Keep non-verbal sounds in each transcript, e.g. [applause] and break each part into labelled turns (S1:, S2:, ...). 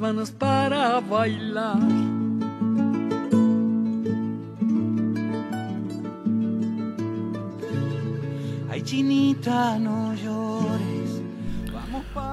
S1: manos para bailar. Ay, chinita, no llores.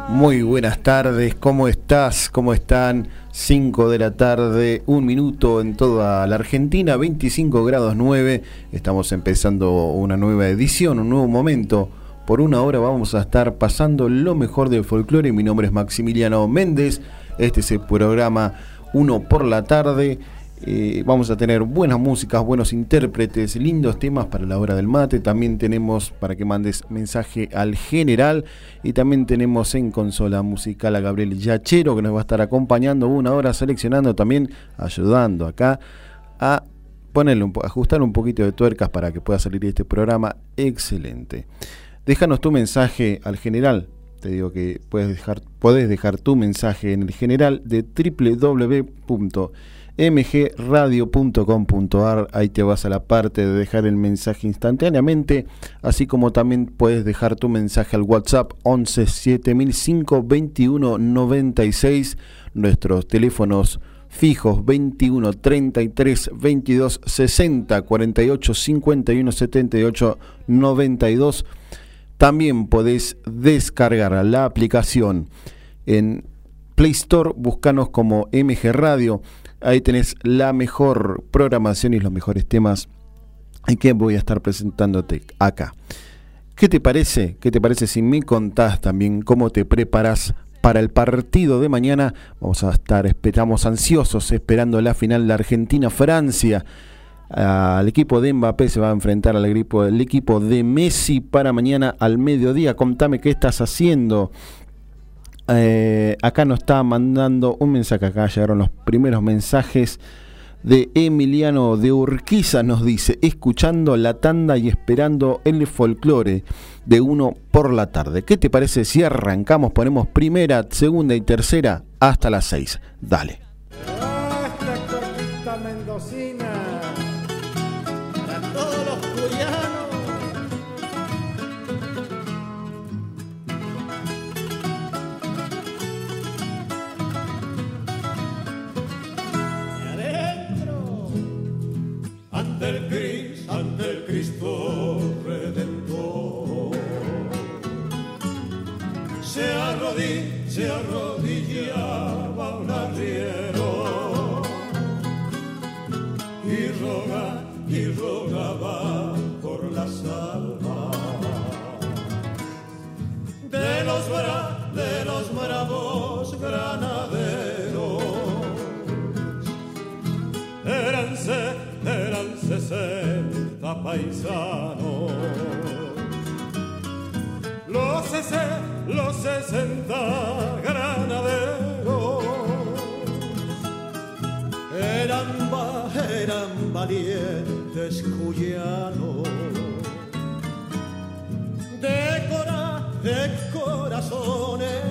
S2: Muy buenas tardes, ¿cómo estás? ¿Cómo están? 5 de la tarde, un minuto en toda la Argentina, 25 grados 9. Estamos empezando una nueva edición, un nuevo momento. Por una hora vamos a estar pasando lo mejor del folclore. Mi nombre es Maximiliano Méndez. Este es el programa 1 por la tarde. Eh, vamos a tener buenas músicas, buenos intérpretes, lindos temas para la hora del mate. También tenemos para que mandes mensaje al general. Y también tenemos en consola musical a Gabriel Yachero que nos va a estar acompañando una hora seleccionando, también ayudando acá a ponerle un, ajustar un poquito de tuercas para que pueda salir este programa excelente. Déjanos tu mensaje al general te digo que puedes dejar, tu mensaje en el general de www.mgradio.com.ar. Ahí te vas a la parte de dejar el mensaje instantáneamente, así como también puedes dejar tu mensaje al WhatsApp 11 7005 21 96. Nuestros teléfonos fijos 21 33 22 60 48 51 78 92 también podés descargar la aplicación en Play Store, buscanos como MG Radio. Ahí tenés la mejor programación y los mejores temas que voy a estar presentándote acá. ¿Qué te parece? ¿Qué te parece si me contás también cómo te preparas para el partido de mañana? Vamos a estar, estamos ansiosos esperando la final de Argentina-Francia al equipo de Mbappé se va a enfrentar al equipo, equipo de Messi para mañana al mediodía. Contame qué estás haciendo. Eh, acá nos está mandando un mensaje, acá llegaron los primeros mensajes de Emiliano de Urquiza, nos dice, escuchando la tanda y esperando el folclore de uno por la tarde. ¿Qué te parece si arrancamos, ponemos primera, segunda y tercera hasta las seis? Dale.
S3: Se arrodillaba un arriero y roga y rogaba por las almas de los de los bravos granaderos eran eran sesenta paisanos los sesenta los sesenta granaderos. Eran, eran valientes cuyanos. De, cora, de corazones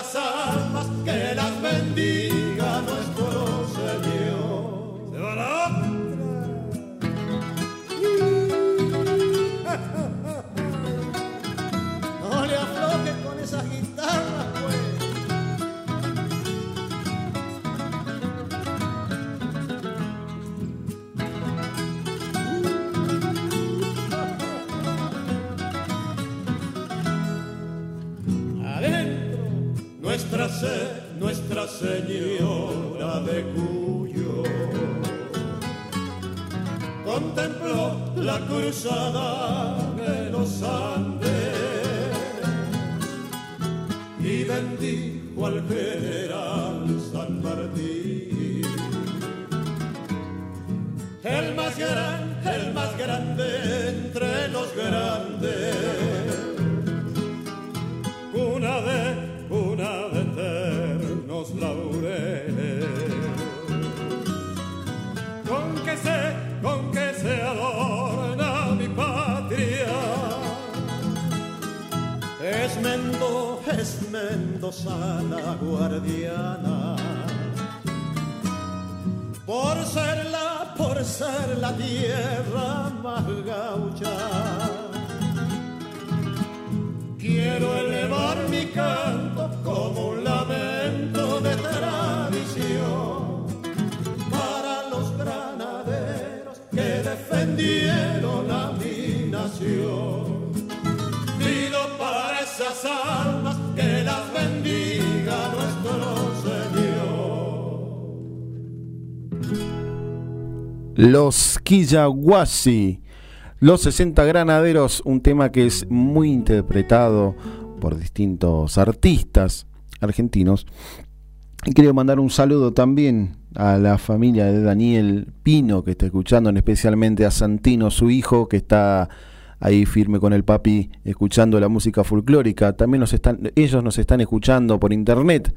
S3: esas almas que las bendiga Nuestra, Señora de Cuyo. Contempló la cruzada de los Andes y bendijo al general San Martín, el más grande, el más grande entre los grandes, una de eternos laureles.
S4: sé con qué se adorna mi patria. Es Mendo, es Mendoza la guardiana. Por ser la, por ser la tierra más gaucha Quiero elevar mi canto a mi nación. Pido para esas almas que las bendiga nuestro
S2: Señor. Los Quillahuasi los 60 Granaderos, un tema que es muy interpretado por distintos artistas argentinos. Y quiero mandar un saludo también a la familia de Daniel Pino que está escuchando, especialmente a Santino, su hijo, que está ahí firme con el papi escuchando la música folclórica. También nos están, ellos nos están escuchando por internet.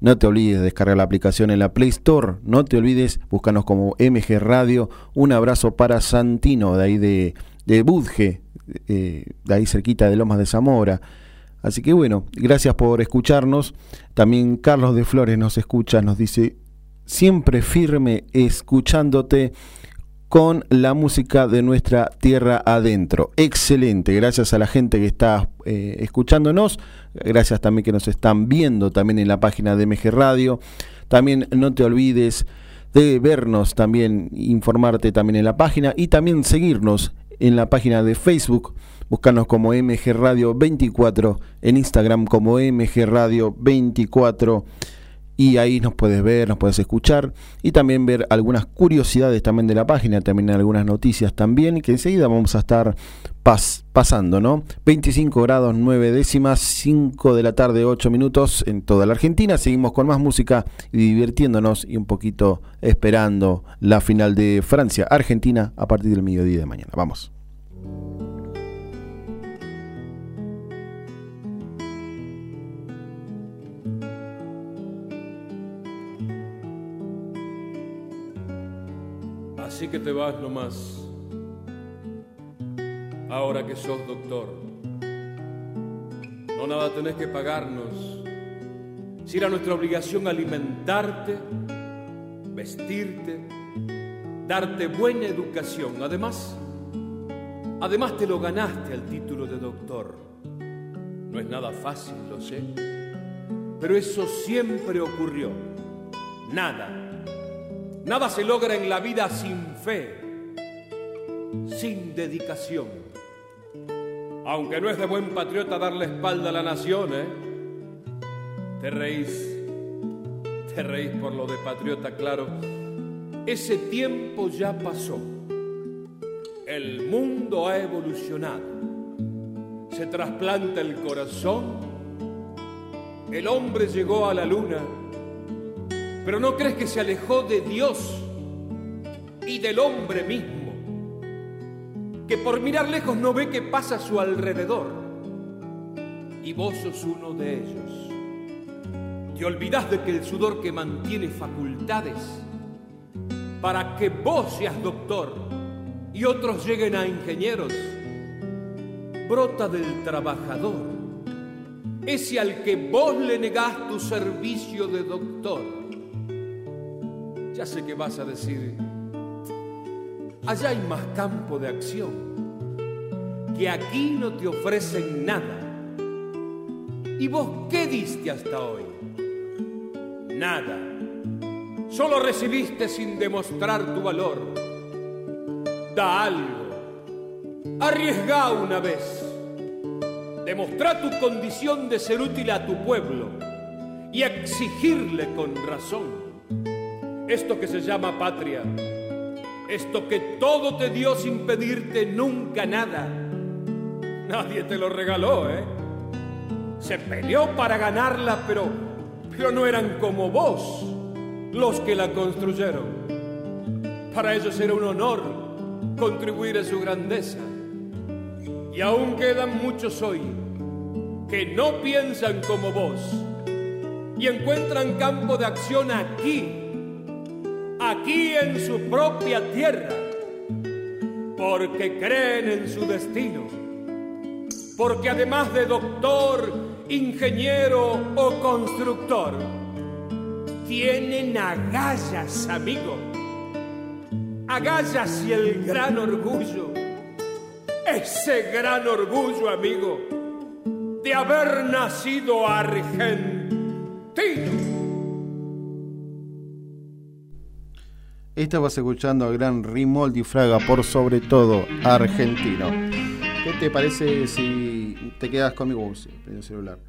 S2: No te olvides de descargar la aplicación en la Play Store. No te olvides, búscanos como MG Radio. Un abrazo para Santino, de ahí de, de Budge, eh, de ahí cerquita de Lomas de Zamora. Así que bueno, gracias por escucharnos. También Carlos de Flores nos escucha, nos dice, siempre firme escuchándote con la música de nuestra tierra adentro. Excelente, gracias a la gente que está eh, escuchándonos, gracias también que nos están viendo también en la página de MG Radio. También no te olvides de vernos, también informarte también en la página y también seguirnos en la página de Facebook. Buscarnos como MG Radio 24, en Instagram como MG Radio 24 y ahí nos puedes ver, nos puedes escuchar y también ver algunas curiosidades también de la página, también algunas noticias también que enseguida vamos a estar pasando, ¿no? 25 grados 9 décimas, 5 de la tarde 8 minutos en toda la Argentina. Seguimos con más música y divirtiéndonos y un poquito esperando la final de Francia-Argentina a partir del mediodía de mañana. Vamos.
S5: Que te vas nomás, ahora que sos doctor. No nada tenés que pagarnos. Si era nuestra obligación alimentarte, vestirte, darte buena educación. Además, además te lo ganaste al título de doctor. No es nada fácil, lo sé. Pero eso siempre ocurrió. Nada Nada se logra en la vida sin fe, sin dedicación. Aunque no es de buen patriota darle espalda a la nación, ¿eh? Te reís, te reís por lo de patriota, claro. Ese tiempo ya pasó. El mundo ha evolucionado. Se trasplanta el corazón. El hombre llegó a la luna pero ¿no crees que se alejó de Dios y del hombre mismo? Que por mirar lejos no ve qué pasa a su alrededor. Y vos sos uno de ellos. Te olvidás de que el sudor que mantiene facultades para que vos seas doctor y otros lleguen a ingenieros, brota del trabajador, ese al que vos le negás tu servicio de doctor ya sé que vas a decir, allá hay más campo de acción, que aquí no te ofrecen nada. ¿Y vos qué diste hasta hoy? Nada. Solo recibiste sin demostrar tu valor. Da algo. Arriesga una vez. Demostra tu condición de ser útil a tu pueblo y exigirle con razón esto que se llama patria, esto que todo te dio sin pedirte nunca nada. Nadie te lo regaló, ¿eh? Se peleó para ganarla, pero, pero no eran como vos los que la construyeron. Para ellos era un honor contribuir a su grandeza. Y aún quedan muchos hoy que no piensan como vos y encuentran campo de acción aquí aquí en su propia tierra, porque creen en su destino, porque además de doctor, ingeniero o constructor, tienen agallas, amigo, agallas y el gran orgullo, ese gran orgullo, amigo, de haber nacido argentino.
S2: Estabas escuchando al gran Rimoldi Fraga por sobre todo argentino. ¿Qué te parece si te quedas conmigo? el celular.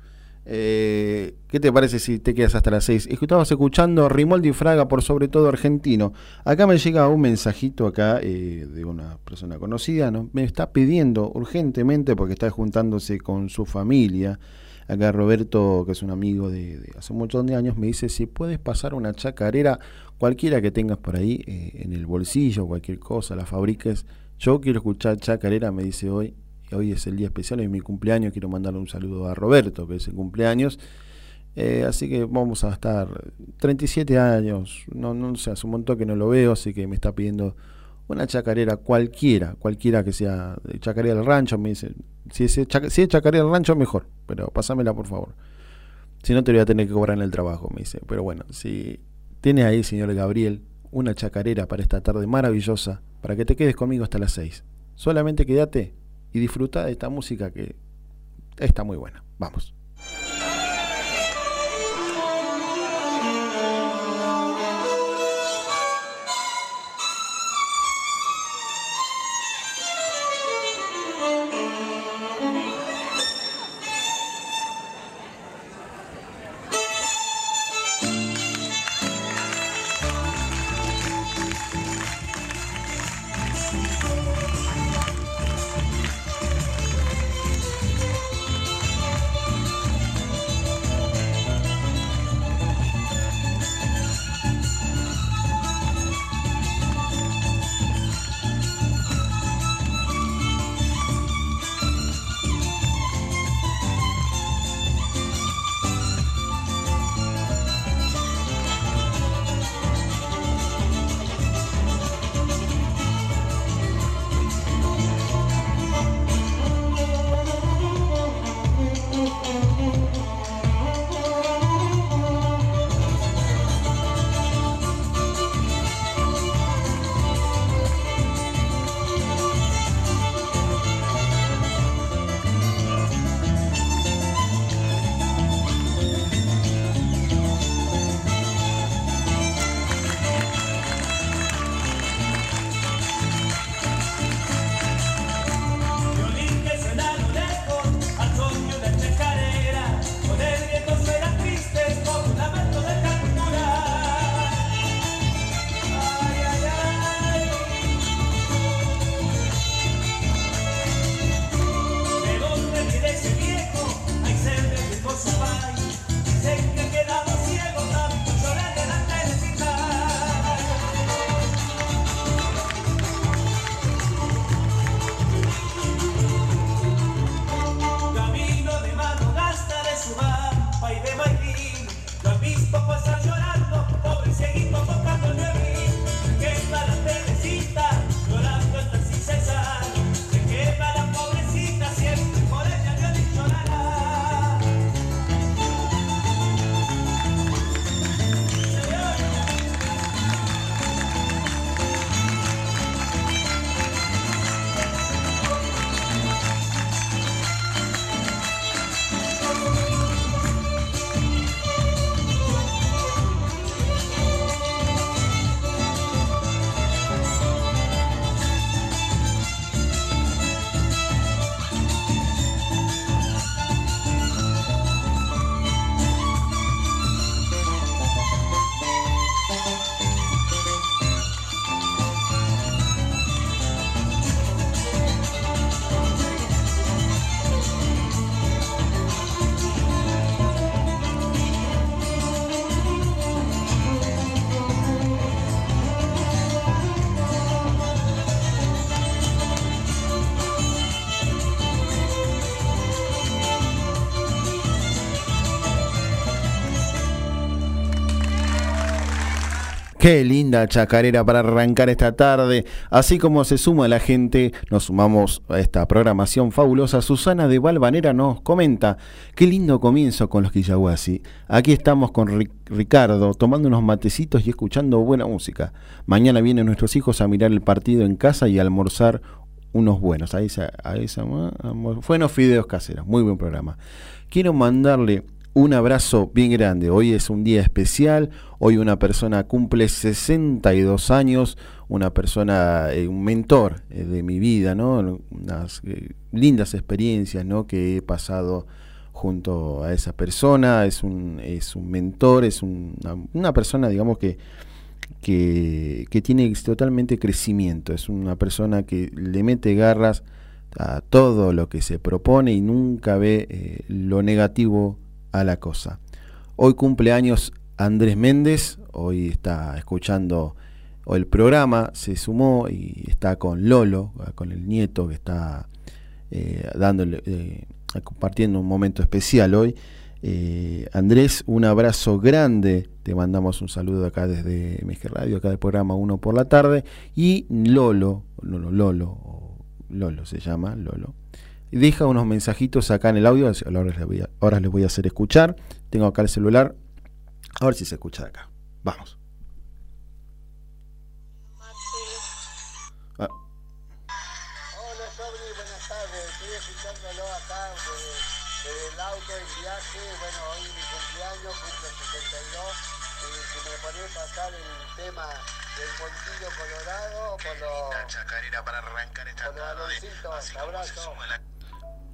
S2: Eh, ¿Qué te parece si te quedas hasta las 6? Estabas escuchando Rimoldi Fraga por sobre todo argentino. Acá me llega un mensajito acá eh, de una persona conocida, ¿no? me está pidiendo urgentemente porque está juntándose con su familia. Acá Roberto, que es un amigo de, hace un montón de años, me dice si puedes pasar una chacarera cualquiera que tengas por ahí eh, en el bolsillo, cualquier cosa, la fabriques. Yo quiero escuchar chacarera, me dice hoy, hoy es el día especial, es mi cumpleaños, quiero mandarle un saludo a Roberto, que es el cumpleaños. Eh, así que vamos a estar 37 años, no, no sé, hace un montón que no lo veo, así que me está pidiendo una chacarera cualquiera, cualquiera que sea chacarera del rancho, me dice, si es, si es chacarera del rancho mejor, pero pásamela por favor. Si no te voy a tener que cobrar en el trabajo, me dice. Pero bueno, si tiene ahí, señor Gabriel, una chacarera para esta tarde maravillosa, para que te quedes conmigo hasta las 6. Solamente quédate y disfruta de esta música que está muy buena. Vamos. Qué linda chacarera para arrancar esta tarde. Así como se suma la gente, nos sumamos a esta programación fabulosa. Susana de Valvanera nos comenta, qué lindo comienzo con los Quillahuasi. Aquí estamos con Ricardo, tomando unos matecitos y escuchando buena música. Mañana vienen nuestros hijos a mirar el partido en casa y a almorzar unos buenos. Ahí, ahí, buenos fideos caseros. Muy buen programa. Quiero mandarle un abrazo bien grande. Hoy es un día especial. Hoy una persona cumple 62 años, una persona, eh, un mentor eh, de mi vida, ¿no? Unas eh, lindas experiencias, ¿no? Que he pasado junto a esa persona. Es un, es un mentor, es una, persona, digamos, que, que, que, tiene totalmente crecimiento. Es una persona que le mete garras a todo lo que se propone y nunca ve lo negativo a la cosa. Hoy cumple años Andrés Méndez, hoy está escuchando el programa, se sumó y está con Lolo, con el nieto que está eh, dándole, eh, compartiendo un momento especial hoy. Eh, Andrés, un abrazo grande, te mandamos un saludo acá desde MG Radio, acá del programa 1 por la tarde, y Lolo, Lolo, Lolo, Lolo se llama, Lolo, deja unos mensajitos acá en el audio, ahora les voy a, ahora les voy a hacer escuchar. Tengo acá el celular, a ver si se escucha de acá. Vamos.
S6: Ah. Hola Sobri, buenas tardes. Estoy escuchándolo acá desde, el auto, el viaje. Bueno, hoy mi cumpleaños, cumple 62. Y si me ponés a pasar el tema del Pontillo Colorado, por los. chacarera para arrancar esta tarde. Abrazo.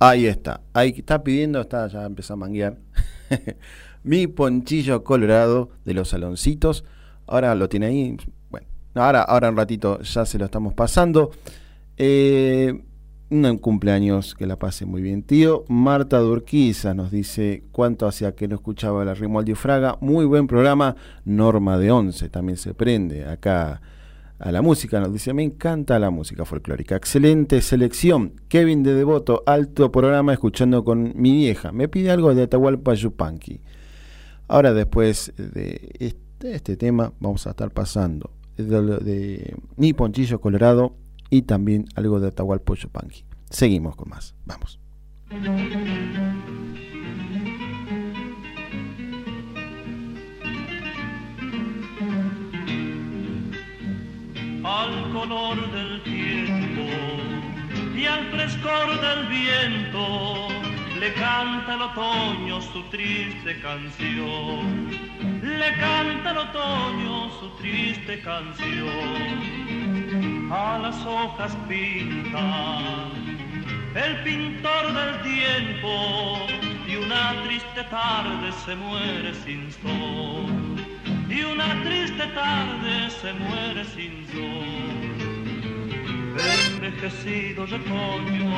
S2: Ahí está, ahí está pidiendo, está, ya empezó a manguear. [laughs] Mi ponchillo colorado de los saloncitos. Ahora lo tiene ahí. Bueno, ahora, ahora un ratito ya se lo estamos pasando. Eh, un cumpleaños que la pase muy bien, tío. Marta Durquiza nos dice cuánto hacía que no escuchaba la Rimualdi Fraga. Muy buen programa. Norma de Once también se prende acá a la música. Nos dice, me encanta la música folclórica. Excelente selección. Kevin de Devoto, alto programa escuchando con mi vieja. Me pide algo de Atahualpa Yupanqui. Ahora después de este, tema vamos a estar pasando de, Mi Ponchillo Colorado y también algo de Atahualpa Yupanqui. Seguimos con más. Vamos.
S7: Al color del tiempo y al frescor del viento le canta el otoño su triste canción. Le canta el otoño su triste canción. A las hojas pinta el pintor del tiempo y una triste tarde se muere sin sol y una triste tarde se muere sin sol. Envejecido de otoño,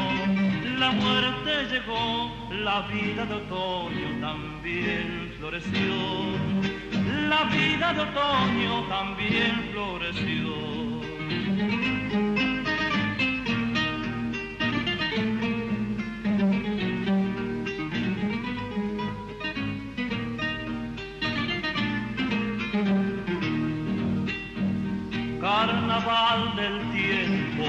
S7: la muerte llegó, la vida de otoño también floreció. La vida de otoño también floreció. Carnaval del tiempo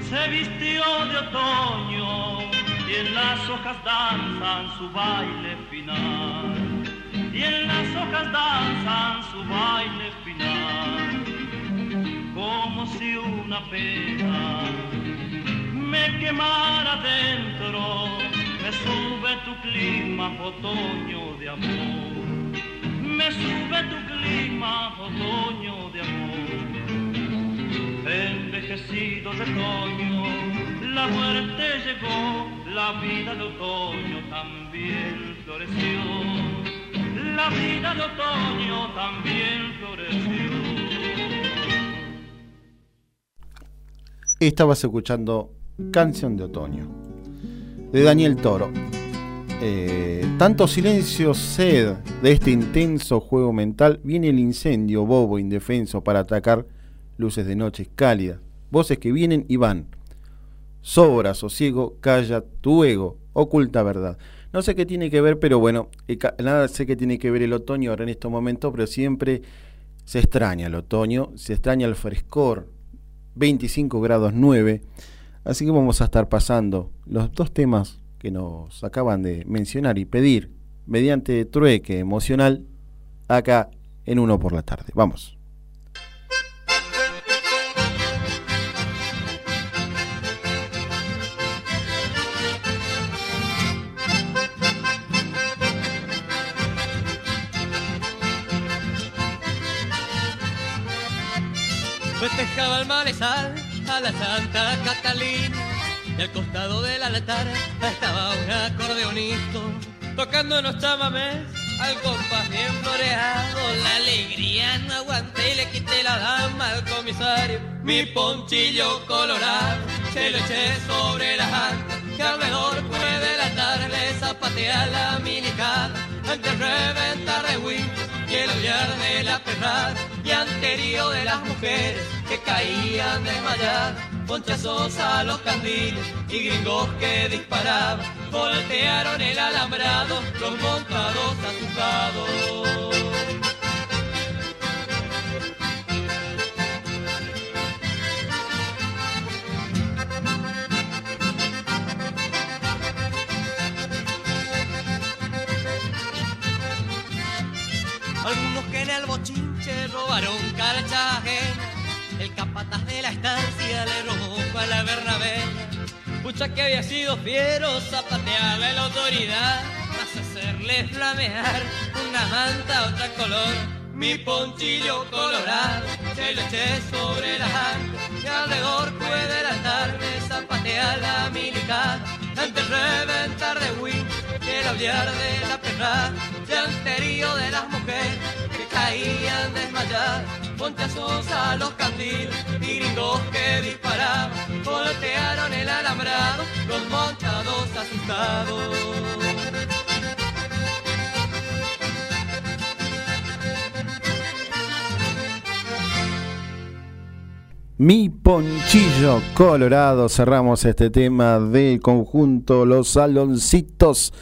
S7: se vistió de otoño y en las hojas danzan su baile final. Y en las hojas danzan su baile final. Como si una pena me quemara dentro, me sube tu clima otoño de amor. Me sube tu clima otoño de amor envejecido de otoño, la muerte llegó, la vida de otoño también floreció, la vida de otoño también floreció.
S2: Estabas escuchando Canción de Otoño, de Daniel Toro. Eh, tanto silencio, sed de este intenso juego mental, viene el incendio bobo indefenso para atacar luces de noche cálidas, voces que vienen y van. Sobra, sosiego, calla tu ego, oculta verdad. No sé qué tiene que ver, pero bueno, nada sé qué tiene que ver el otoño ahora en estos momentos, pero siempre Se extraña el otoño, se extraña el frescor, 25 grados 9. Así que vamos a estar pasando los dos temas que nos acaban de mencionar y pedir mediante trueque emocional acá en uno por la tarde. Vamos.
S8: Festejaba el malezal a la Santa Catalina y al costado del altar estaba un acordeonito tocándonos chamamés al compás bien floreado. La alegría no aguanté y le quité la dama al comisario. Mi ponchillo colorado se lo eché sobre la janta que alrededor puede le zapatea la milicada antes reventar de wing y el odiar de la perrada y anterior de las mujeres que caían desmayadas ponchazos a los candiles y gringos que disparaban, voltearon el alambrado, los montados asustados. El bochinche robaron carchaje el capataz de la estancia le robó a la Bernabé. Pucha que había sido fiero zapatearle la autoridad, más hacerle flamear una manta otra color. Mi ponchillo colorado se lo eché sobre la janta y alrededor puede la tarde zapatear la militar antes reventar de win que el odiar de la perra y anterío de las mujeres caían desmayadas ponchazos a los candiles y que disparaban, voltearon el alambrado, los montados asustados.
S2: Mi Ponchillo Colorado, cerramos este tema del conjunto Los Saloncitos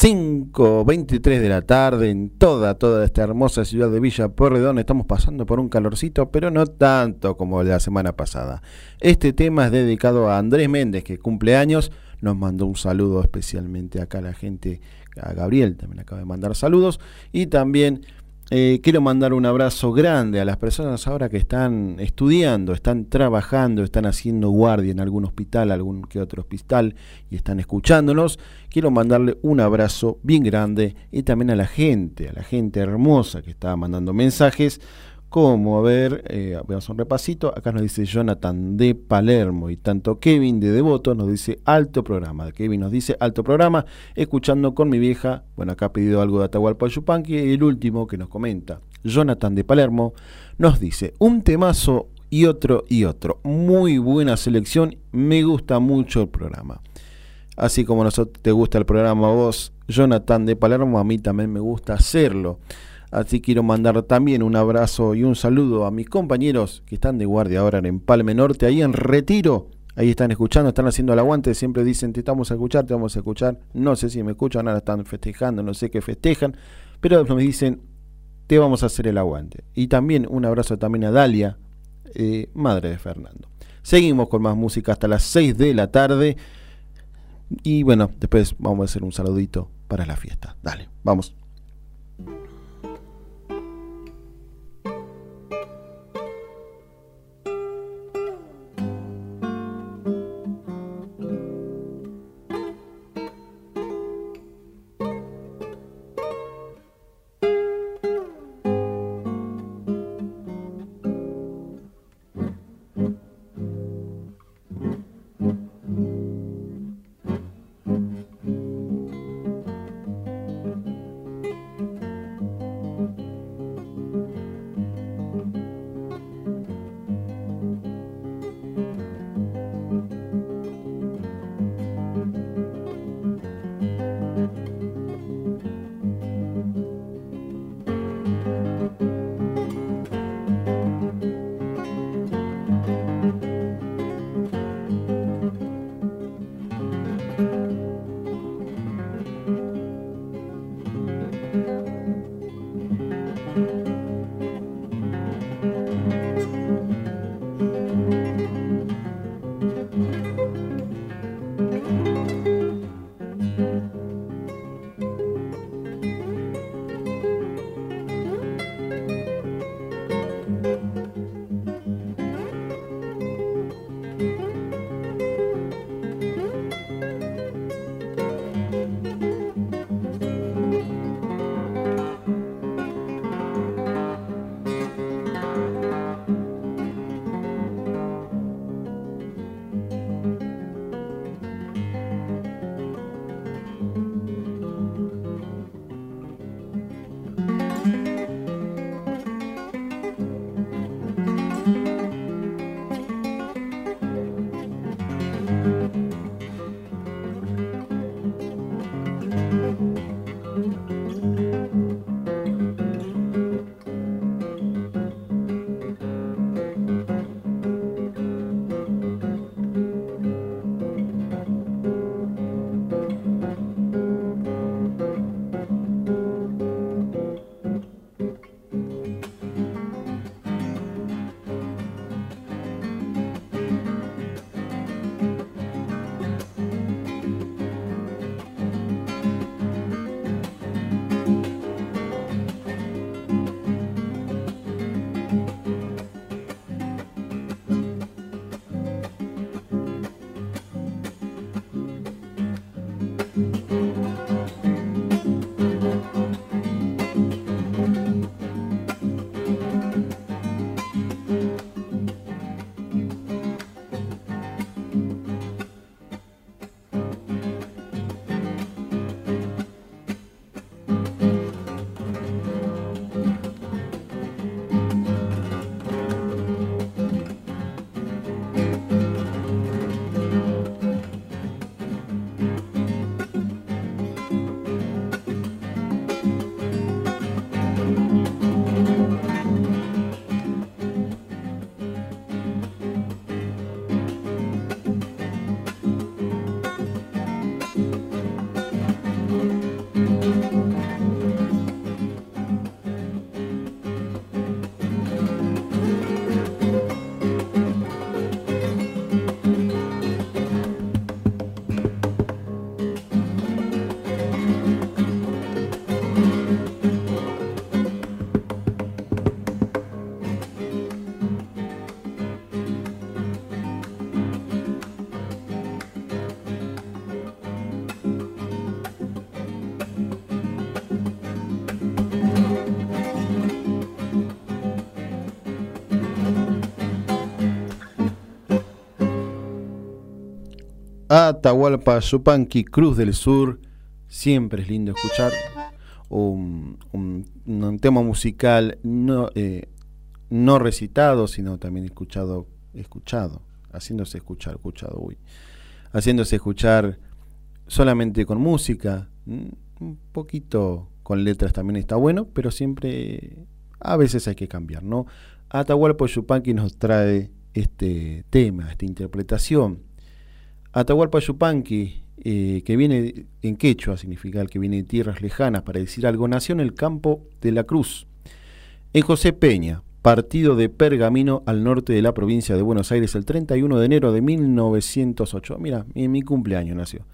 S2: 5.23 de la tarde en toda, toda esta hermosa ciudad de Villa Porredón. Estamos pasando por un calorcito, pero no tanto como la semana pasada. Este tema es dedicado a Andrés Méndez, que cumple años. Nos mandó un saludo especialmente acá a la gente, a Gabriel también acaba de mandar saludos. Y también eh, quiero mandar un abrazo grande a las personas ahora que están estudiando, están trabajando, están haciendo guardia en algún hospital, algún que otro hospital y están escuchándonos. Quiero mandarle un abrazo bien grande y también a la gente, a la gente hermosa que está mandando mensajes como, a ver, eh, veamos un repasito, acá nos dice Jonathan de Palermo y tanto Kevin de Devoto nos dice alto programa, Kevin nos dice alto programa, escuchando con mi vieja, bueno, acá ha pedido algo de Atahualpa Yupanqui, y el último que nos comenta, Jonathan de Palermo, nos dice un temazo y otro y otro, muy buena selección, me gusta mucho el programa. Así como nosotros te gusta el programa vos, Jonathan de Palermo, a mí también me gusta hacerlo. Así quiero mandar también un abrazo y un saludo a mis compañeros que están de guardia ahora en Palme Norte, ahí en Retiro. Ahí están escuchando, están haciendo el aguante, siempre dicen te estamos a escuchar, te vamos a escuchar. No sé si me escuchan, ahora están festejando, no sé qué festejan, pero me dicen te vamos a hacer el aguante. Y también un abrazo también a Dalia, eh, madre de Fernando. Seguimos con más música hasta las 6 de la tarde. Y bueno, después vamos a hacer un saludito para la fiesta. Dale, vamos. Atahualpa Yupanqui, Cruz del Sur. Siempre es lindo escuchar un, tema musical no, eh, no recitado, sino también escuchado, escuchado, haciéndose escuchar, escuchado, uy, haciéndose escuchar solamente con música, un poquito con letras también está bueno, pero siempre a veces hay que cambiar, ¿no? Atahualpa Yupanqui nos trae este tema, esta interpretación. Atahualpa Yupanqui, eh, que viene en quechua, significa que viene de tierras lejanas, para decir algo, nació en el campo de la Cruz, en José Peña, partido de Pergamino al norte de la provincia de Buenos Aires, el 31 de enero de 1908. Mira, en mi cumpleaños nació.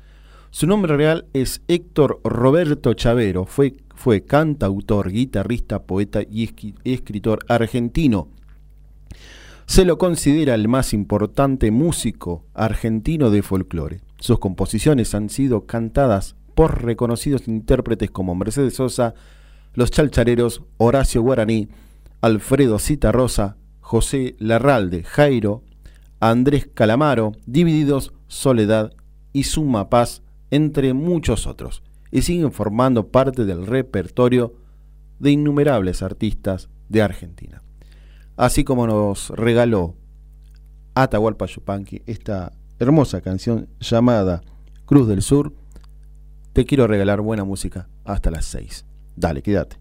S2: Su nombre real es Héctor Roberto Chavero. Fue, fue cantautor, guitarrista, poeta y escritor argentino. Se lo considera el más importante músico argentino de folclore. Sus composiciones han sido cantadas por reconocidos intérpretes como Mercedes Sosa, Los Chalchareros, Horacio Guaraní, Alfredo Citarrosa, José Larralde, Jairo, Andrés Calamaro, Divididos, Soledad y Suma Paz entre muchos otros, y siguen formando parte del repertorio de innumerables artistas de Argentina. Así como nos regaló Atahualpa Yupanqui esta hermosa canción llamada Cruz del Sur, te quiero regalar buena música hasta las 6. Dale, quédate.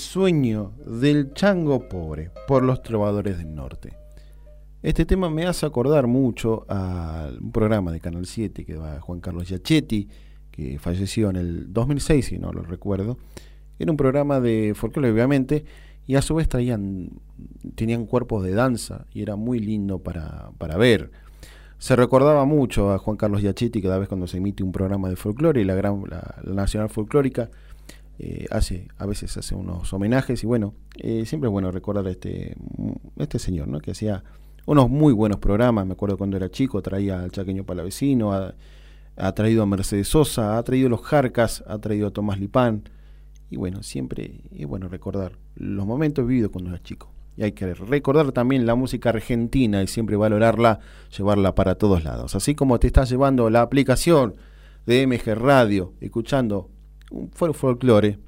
S2: Sueño del chango pobre por los trovadores del norte. Este tema me hace acordar mucho a un programa de Canal 7 que va Juan Carlos Giachetti, que falleció en el 2006, si no lo recuerdo. Era un programa de folclore, obviamente, y a su vez traían, tenían cuerpos de danza y era muy lindo para, para ver. Se recordaba mucho a Juan Carlos Giachetti cada vez cuando se emite un programa de folclore y la, gran, la, Nacional Folclórica eh, hace, a veces hace unos homenajes y bueno, eh, siempre es bueno recordar a este, este señor, ¿no? que hacía unos muy buenos programas, me acuerdo cuando era chico, traía al Chaqueño Palavecino, ha, ha traído a Mercedes Sosa, ha traído a los Jarcas, ha traído a Tomás Lipán, y bueno, siempre es bueno recordar los momentos vividos cuando era chico. Y hay que recordar también la música argentina y siempre valorarla, llevarla para todos lados. Así como te estás llevando la aplicación de MG Radio, escuchando un folclore,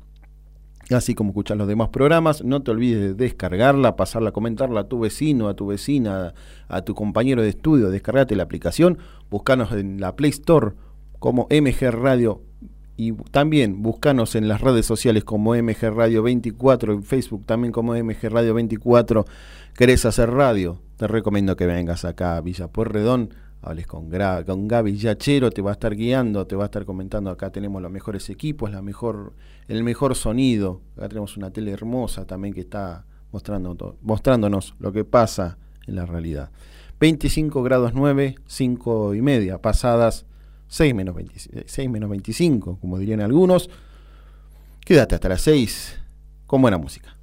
S2: así como escuchar los demás programas, no te olvides de descargarla, pasarla, comentarla a tu vecino, a tu vecina, a tu compañero de estudio, descargate la aplicación, buscanos en la Play Store como MG Radio y también buscanos en las redes sociales como MG Radio 24, en Facebook también como MG Radio 24. ¿Querés hacer radio? Te recomiendo que vengas acá a Villa Puerredón, hables con, con Gaby Yachero, te va a estar guiando, te va a estar comentando. Acá tenemos los mejores equipos, la mejor, el mejor sonido. Acá tenemos una tele hermosa también que está mostrándonos lo que pasa en la realidad. 25 grados 9, 5 y media, pasadas 6 menos, 6 menos 25, como dirían algunos. Quédate hasta las 6 con buena música.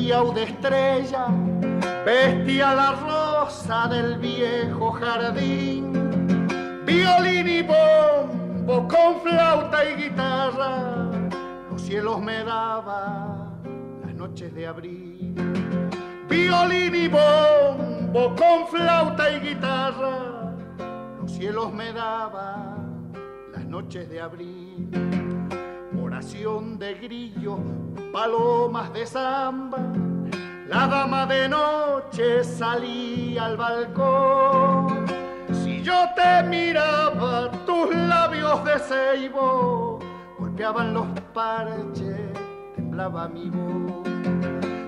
S4: De estrella, vestía la rosa del viejo jardín, violín y bombo con flauta y guitarra, los cielos me daban las noches de abril. Violín y bombo con flauta y guitarra, los cielos me daban las noches de abril. De grillo palomas de samba, la dama de noche salía al balcón. Si yo te miraba, tus labios de ceibo golpeaban los parches, temblaba mi voz.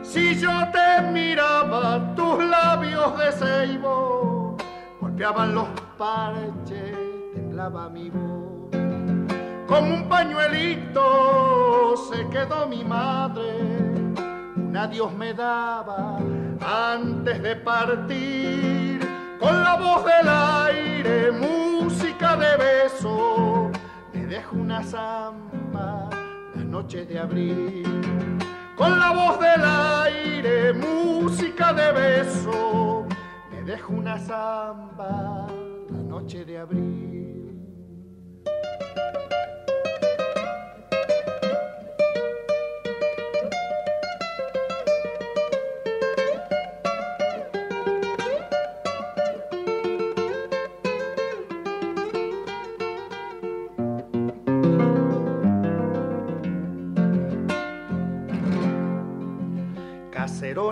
S4: Si yo te miraba, tus labios de ceibo golpeaban los parches, temblaba mi voz como un pañuelito se quedó mi madre, un adiós me daba antes de partir, con la voz del aire, música de beso, me dejo una samba la noche de abril. Con la voz del aire, música de beso, me dejo una samba la noche de abril.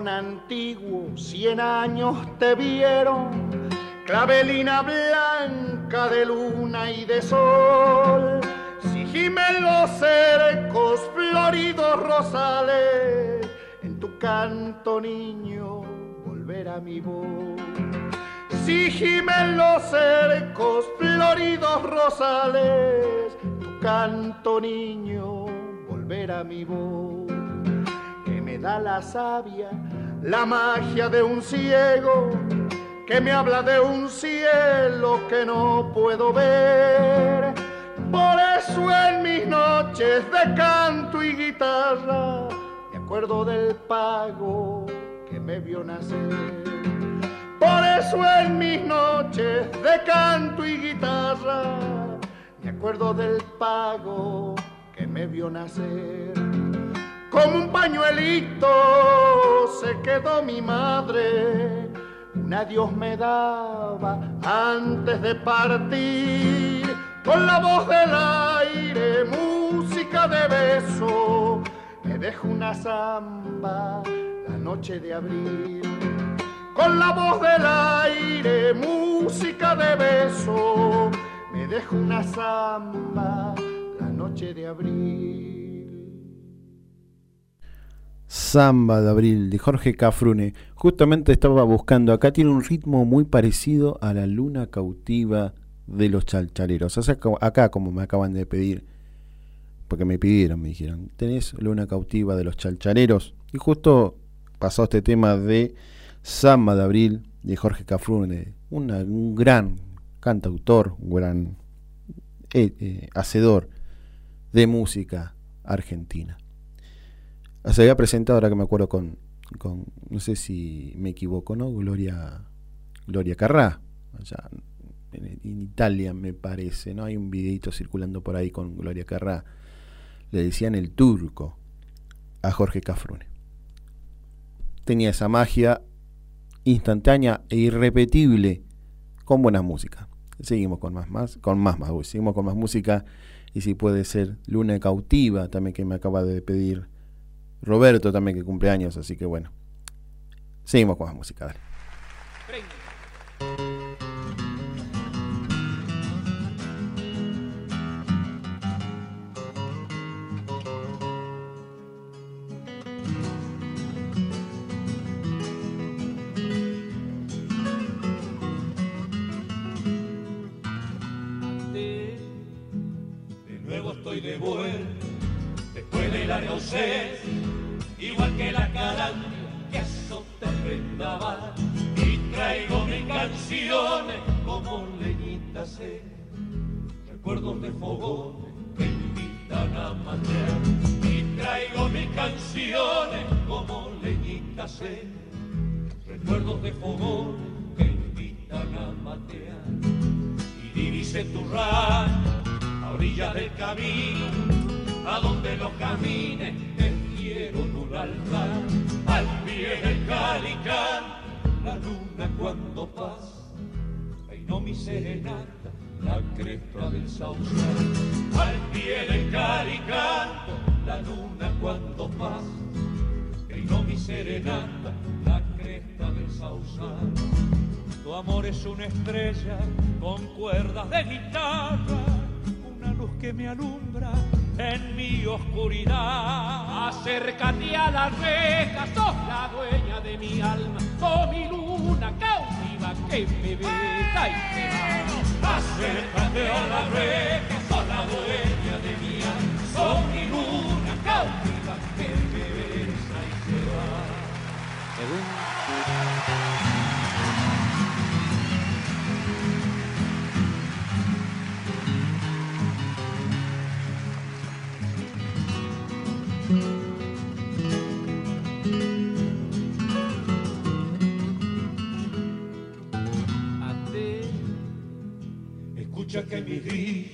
S4: Antiguo, cien años te vieron, clavelina blanca de luna y de sol, si gimen los cercos, floridos rosales, en tu canto niño volverá mi voz. Si gimen los cercos, floridos rosales, tu canto niño volverá mi voz da la savia, la magia de un ciego que me habla de un cielo que no puedo ver. Por eso en mis noches de canto y guitarra me acuerdo del pago que me vio nacer. Por eso en mis noches de canto y guitarra me acuerdo del pago que me vio nacer como un pañuelito se quedó mi madre, un adiós me daba antes de partir. Con la voz del aire, música de beso, me dejo una samba la noche de abril. Con la voz del aire, música de beso, me dejo una samba la noche de abril.
S2: Samba de Abril de Jorge Cafrune. Justamente estaba buscando, acá tiene un ritmo muy parecido a la luna cautiva de los chalchaleros. Acá como me acaban de pedir, porque me pidieron, me dijeron, ¿tenés luna cautiva de los chalchaleros? Y justo pasó este tema de Samba de Abril de Jorge Cafrune, un gran cantautor, un gran eh, eh, hacedor de música argentina. Se había presentado, ahora que me acuerdo, con, con no sé si me equivoco, ¿no? Gloria, Gloria Carrá, allá en, Italia me parece, ¿no? Hay un videito circulando por ahí con Gloria Carrá. Le decían el turco a Jorge Cafrune. Tenía esa magia instantánea e irrepetible con buena música. Seguimos con más, más, con más, más, seguimos con más música y si puede ser Luna Cautiva también que me acaba de pedir Roberto también que cumple años, así que bueno. Seguimos con más música, dale.
S9: Igual que la calandria que azota el vendaval. Y traigo mis canciones como leñitas seca, recuerdos de fogones que invitan a matear. Y traigo mis canciones como leñitas seca, recuerdos de fogones que invitan a matear. Y divise tu rayo a orillas del camino, a donde los camines un altar al pie del calicán, la luna cuando pasa, peinó mi serenata, la cresta del sausal, al pie del calicán, la luna cuando pasa, peinó mi serenata, la cresta del sausal. Tu amor es una estrella con cuerdas de guitarra, una luz que me alumbra en mi oscuridad. Acércate a la reja, sos la dueña de mi alma, sos mi luna cautiva que me besa y se va. Acércate a la reja, sos la dueña de mi alma, sos mi luna cautiva que me besa y se va. Escucha que mis días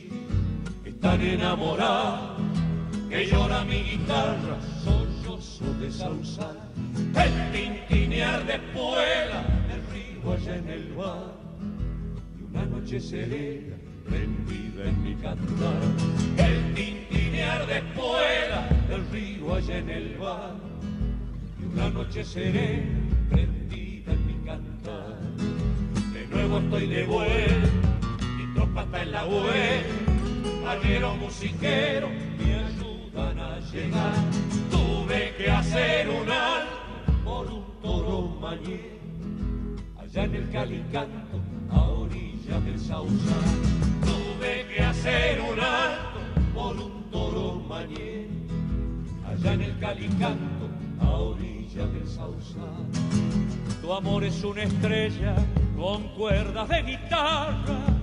S9: están enamorados, que llora mi guitarra, sollozo de sausal, el tintinear de espuela, el río allá en el bar, y una noche serena prendida en mi cantar, el tintinear de espuela, el río allá en el bar, y una noche serena prendida en mi cantar, de nuevo estoy de vuelta tropa en la web, arrieros musiqueros me ayudan a llegar. Tuve que hacer un alto por un toro mañé, allá en el Calicanto, a orilla del Sausal. Tuve que hacer un alto por un toro mañé, allá en el Calicanto, a orilla del Sausal. Tu amor es una estrella con cuerdas de guitarra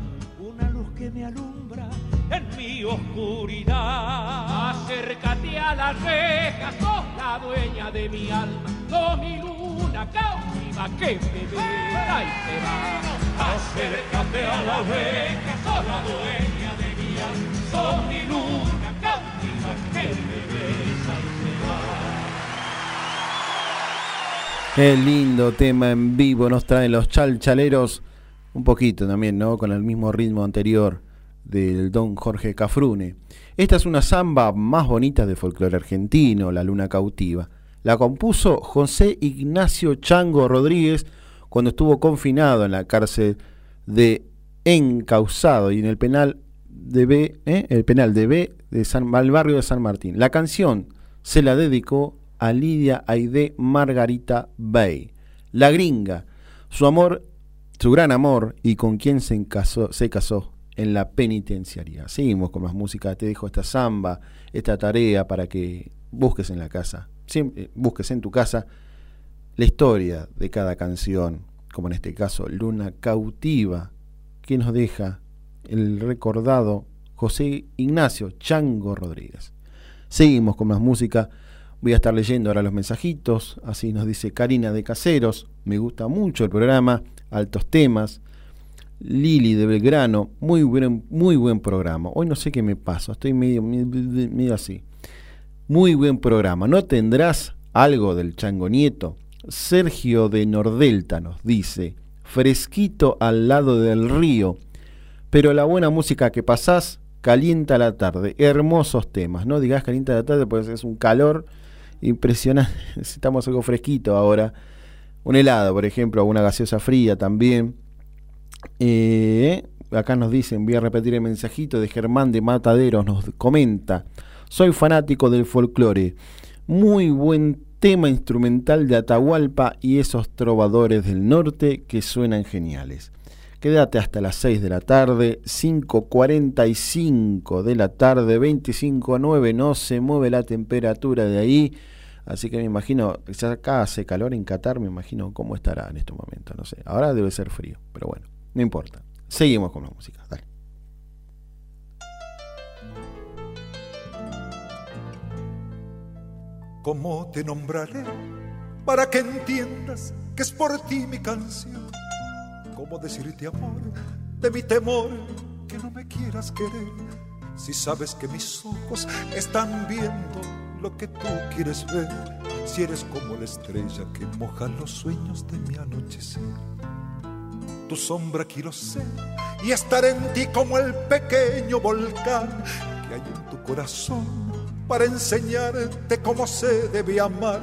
S9: que me alumbra en mi oscuridad. Acércate a la reja, sos la dueña de mi alma, sos mi luna cautiva que me besa y se va. Acércate a la reja, sos la dueña de mi alma, sos mi luna cautiva que me besa y se va.
S2: Qué lindo tema en vivo nos traen los chalchaleros, un poquito también, ¿no? Con el mismo ritmo anterior del don Jorge Cafrune. Esta es una samba más bonita de folclore argentino, La Luna Cautiva. La compuso José Ignacio Chango Rodríguez cuando estuvo confinado en la cárcel de Encausado y en el penal de B, ¿eh? el penal de B de San, al barrio de San Martín. La canción se la dedicó a Lidia Aide Margarita Bay, la gringa, su amor, su gran amor y con quien se casó, se casó en la penitenciaria. Seguimos con más música, te dejo esta samba, esta tarea para que busques en la casa, siempre, busques en tu casa la historia de cada canción, como en este caso Luna Cautiva, que nos deja el recordado José Ignacio Chango Rodríguez. Seguimos con más música. Voy a estar leyendo ahora los mensajitos, así nos dice Karina de Caseros, me gusta mucho el programa, altos temas. Lili de Belgrano, muy buen, muy buen programa. Hoy no sé qué me pasa, estoy medio, medio así. Muy buen programa. ¿No tendrás algo del Chango Nieto? Sergio de Nordelta nos dice, fresquito al lado del río, pero la buena música que pasás calienta la tarde. Hermosos temas, no digas calienta la tarde, pues es un calor impresionante. [laughs] Necesitamos algo fresquito ahora. Un helado, por ejemplo, una gaseosa fría también. Eh, acá nos dicen, voy a repetir el mensajito de Germán de Mataderos, nos comenta, soy fanático del folclore, muy buen tema instrumental de Atahualpa y esos trovadores del norte que suenan geniales. Quédate hasta las 6 de la tarde, 5.45 de la tarde, 25 a 9, no se mueve la temperatura de ahí. Así que me imagino, ya acá hace calor en Qatar, me imagino cómo estará en este momento, no sé. Ahora debe ser frío, pero bueno, no importa. Seguimos con la música, dale.
S10: ¿Cómo te nombraré para que entiendas que es por ti mi canción? ¿Cómo decirte amor de mi temor que no me quieras querer? Si sabes que mis ojos están viendo lo que tú quieres ver, si eres como la estrella que moja los sueños de mi anochecer. Tu sombra quiero ser y estar en ti como el pequeño volcán que hay en tu corazón para enseñarte cómo se debe amar,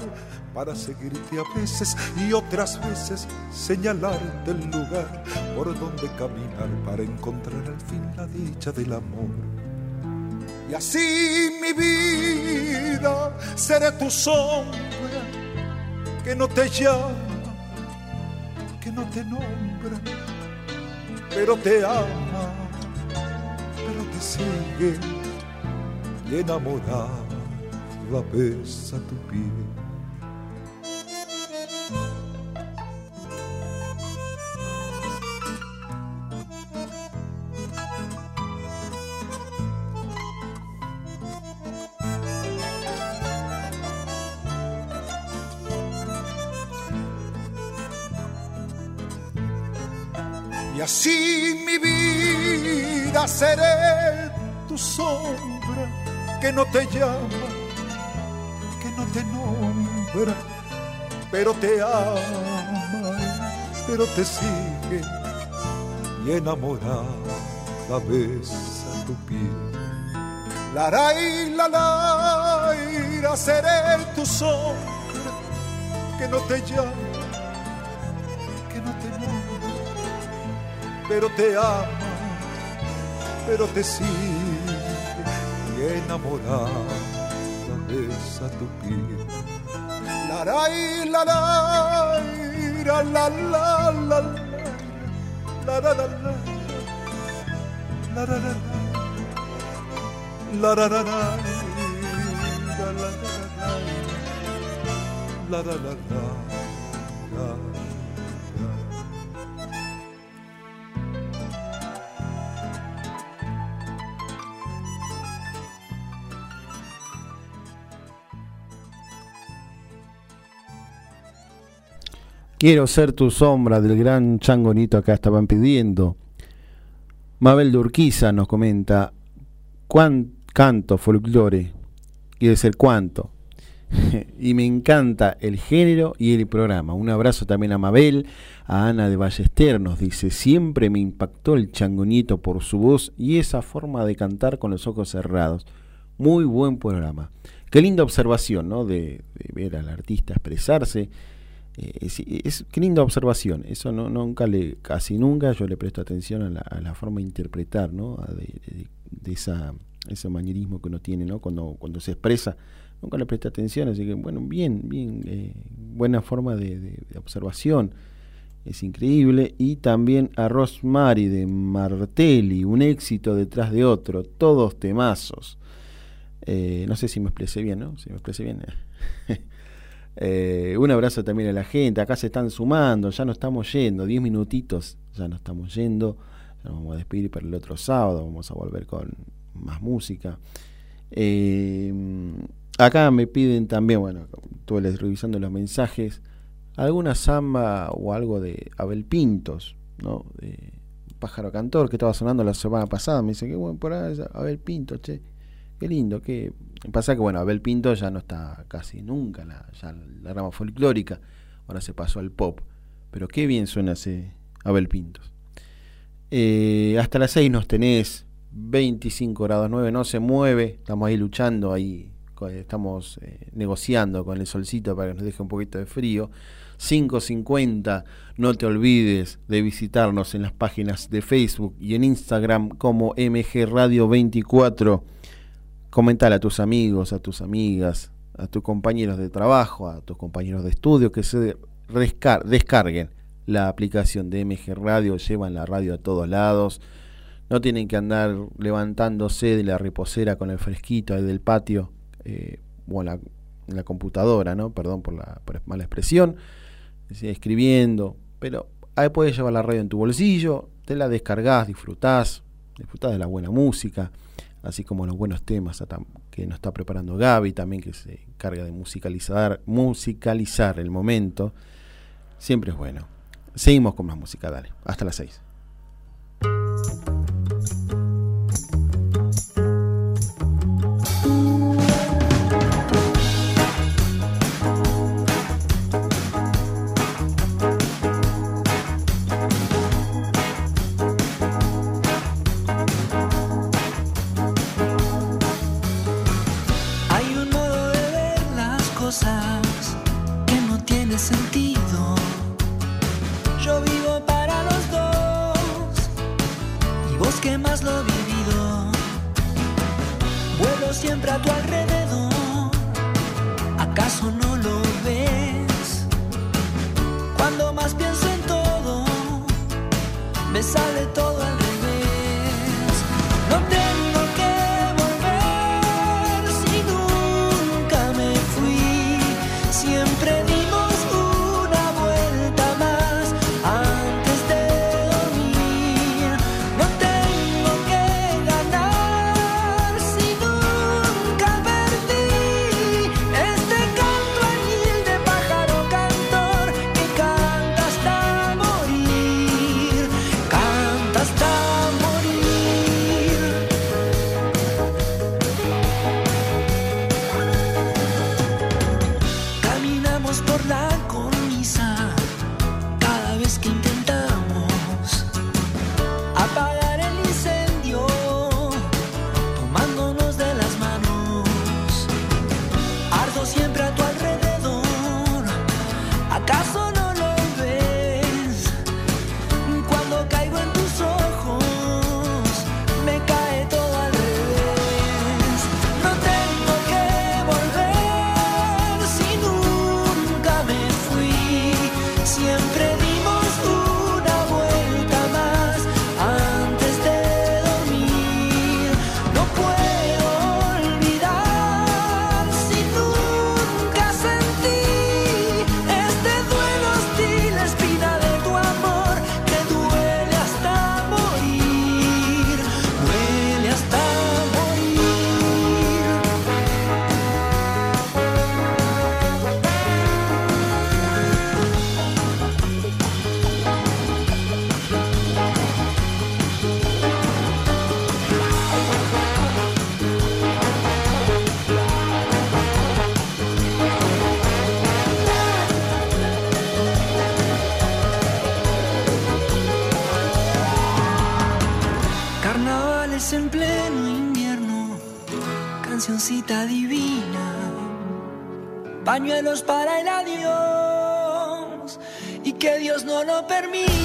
S10: para seguirte a veces y otras veces señalarte el lugar por donde caminar para encontrar al fin la dicha del amor. Y así mi vida seré tu sombra que no te llama, que no te nombra, pero te ama, pero te sigue y enamorada besa tu piel. Seré tu sombra que no te llama, que no te nombra, pero te ama, pero te sigue y enamorada besa tu piel. La la la, seré tu sombra que no te llama pero te ama, pero te sigue y enamorada besa tu piel. La la la la la la la la la la la la la la la
S2: Quiero ser tu sombra del gran changonito acá estaban pidiendo. Mabel de nos comenta, ¿cuán canto folclore? Quiere ser cuánto. [laughs] y me encanta el género y el programa. Un abrazo también a Mabel, a Ana de Ballester, nos dice, siempre me impactó el changoñito por su voz y esa forma de cantar con los ojos cerrados. Muy buen programa. Qué linda observación, ¿no? De, ver al artista expresarse. Eh, es, qué linda observación. Eso no, nunca le, casi nunca yo le presto atención a la, forma de interpretar, ¿no? De, esa, ese manierismo que uno tiene, ¿no? Cuando, cuando se expresa nunca le presté atención, así que bueno, bien, bien, eh, buena forma de, observación, es increíble. Y también a Rosemary de Martelli, un éxito detrás de otro, todos temazos. Eh, no sé si me expresé bien, ¿no? Si me expresé bien. [laughs] Eh, un abrazo también a la gente, acá se están sumando, ya no estamos yendo, 10 minutitos, ya no estamos yendo, ya nos vamos a despedir para el otro sábado, vamos a volver con más música. Eh, Acá me piden también, bueno, estuve revisando los mensajes, alguna samba o algo de Abel Pintos, ¿no? De Pájaro Cantor, que estaba sonando la semana pasada. Me dice, qué bueno por ahí, Abel Pintos, che. Qué lindo, que pasa que bueno, Abel Pintos ya no está casi nunca la, ya la rama folclórica, ahora se pasó al pop. Pero qué bien suena ese Abel Pintos. Eh, hasta las 6 nos tenés 25 grados 9, no se mueve, estamos ahí luchando ahí estamos eh, negociando con el solcito para que nos deje un poquito de frío. 5.50, no te olvides de visitarnos en las páginas de Facebook y en Instagram como MG Radio 24. Comentar a tus amigos, a tus amigas, a tus compañeros de trabajo, a tus compañeros de estudio que se descarguen la aplicación de MG Radio, llevan la radio a todos lados. No tienen que andar levantándose de la reposera con el fresquito del patio eh, o la, computadora, ¿no? Perdón por la mala expresión, escribiendo, pero ahí puedes llevar la radio en tu bolsillo, te la descargas, disfrutás, disfrutás de la buena música, así como los buenos temas que nos está preparando Gaby, también que se encarga de musicalizar, musicalizar el momento. Siempre es bueno. Seguimos con más música, dale. Hasta las 6.
S11: Hasta pañuelos para el adiós y que Dios no lo permita.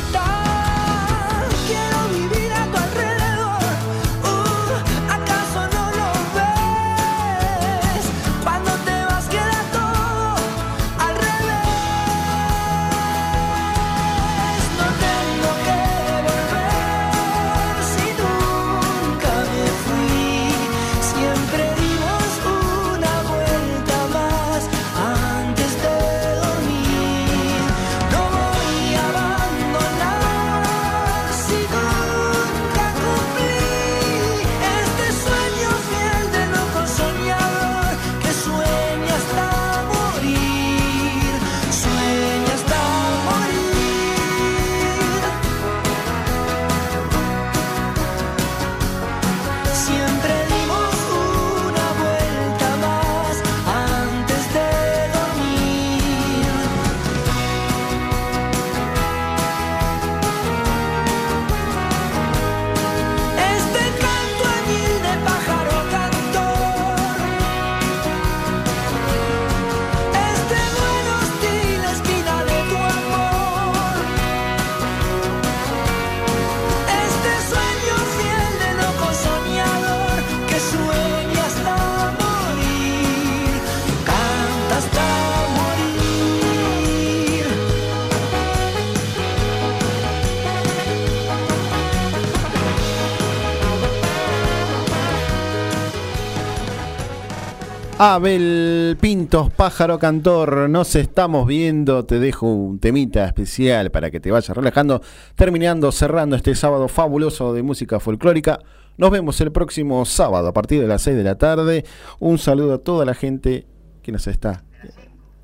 S2: Abel Pintos, pájaro cantor, nos estamos viendo, te dejo un temita especial para que te vayas relajando, terminando, cerrando este sábado fabuloso de música folclórica. Nos vemos el próximo sábado a partir de las 6 de la tarde. Un saludo a toda la gente que nos está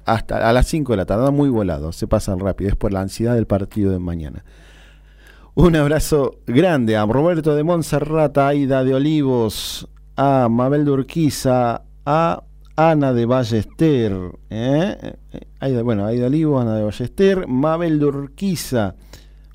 S2: hasta a las 5 de la tarde, muy volado, se pasan rápido, es por la ansiedad del partido de mañana. Un abrazo grande a Roberto de Montserrat, a Aida de Olivos, a Mabel de Urquiza, a Ana de Ballester, ¿eh? Aida, bueno, Aida Olivo, Ana de Ballester, Mabel Durquiza,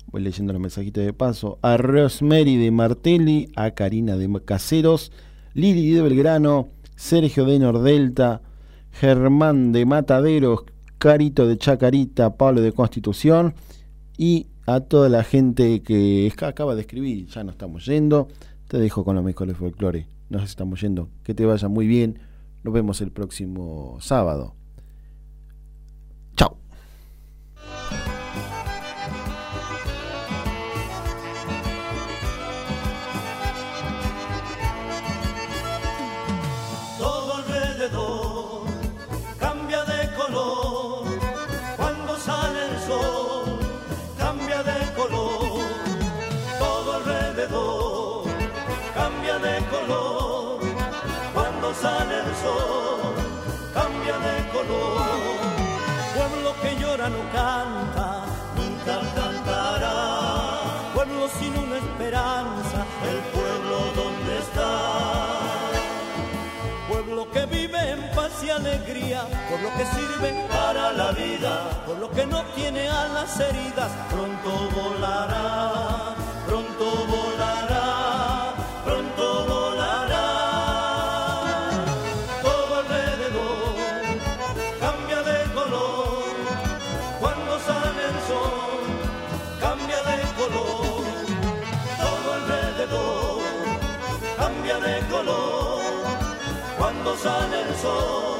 S2: voy leyendo los mensajitos de paso, a Rosemary de Martelli, a Karina de Caseros, Lili de Belgrano, Sergio de Nordelta, Germán de Mataderos, Carito de Chacarita, Pablo de Constitución y a toda la gente que acaba de escribir, ya nos estamos yendo, te dejo con los mejores folclore, nos estamos yendo, que te vaya muy bien nos vemos el próximo sábado.
S12: No canta, nunca cantará. Pueblo sin una esperanza, el pueblo donde está. Pueblo que vive en paz y alegría, pueblo que sirve para la vida, pueblo que no tiene alas heridas, pronto volará, el sol,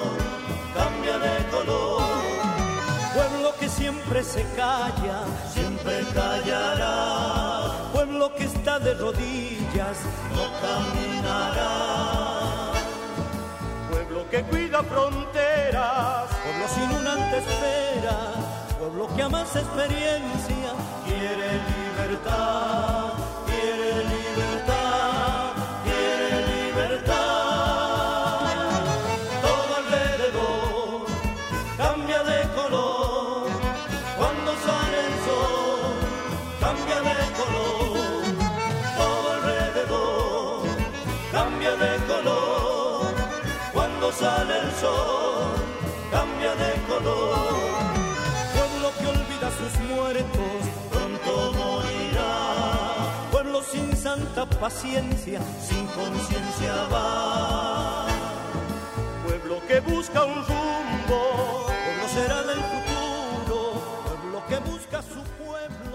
S12: cambia de color. Pueblo que siempre se calla, siempre callará. Pueblo que está de rodillas, no caminará. Pueblo que cuida fronteras, pueblo sin una antespera. Pueblo que a más experiencia quiere libertad, tanta paciencia, sin conciencia va. Pueblo que busca un rumbo, pueblo será del futuro, pueblo que busca su pueblo.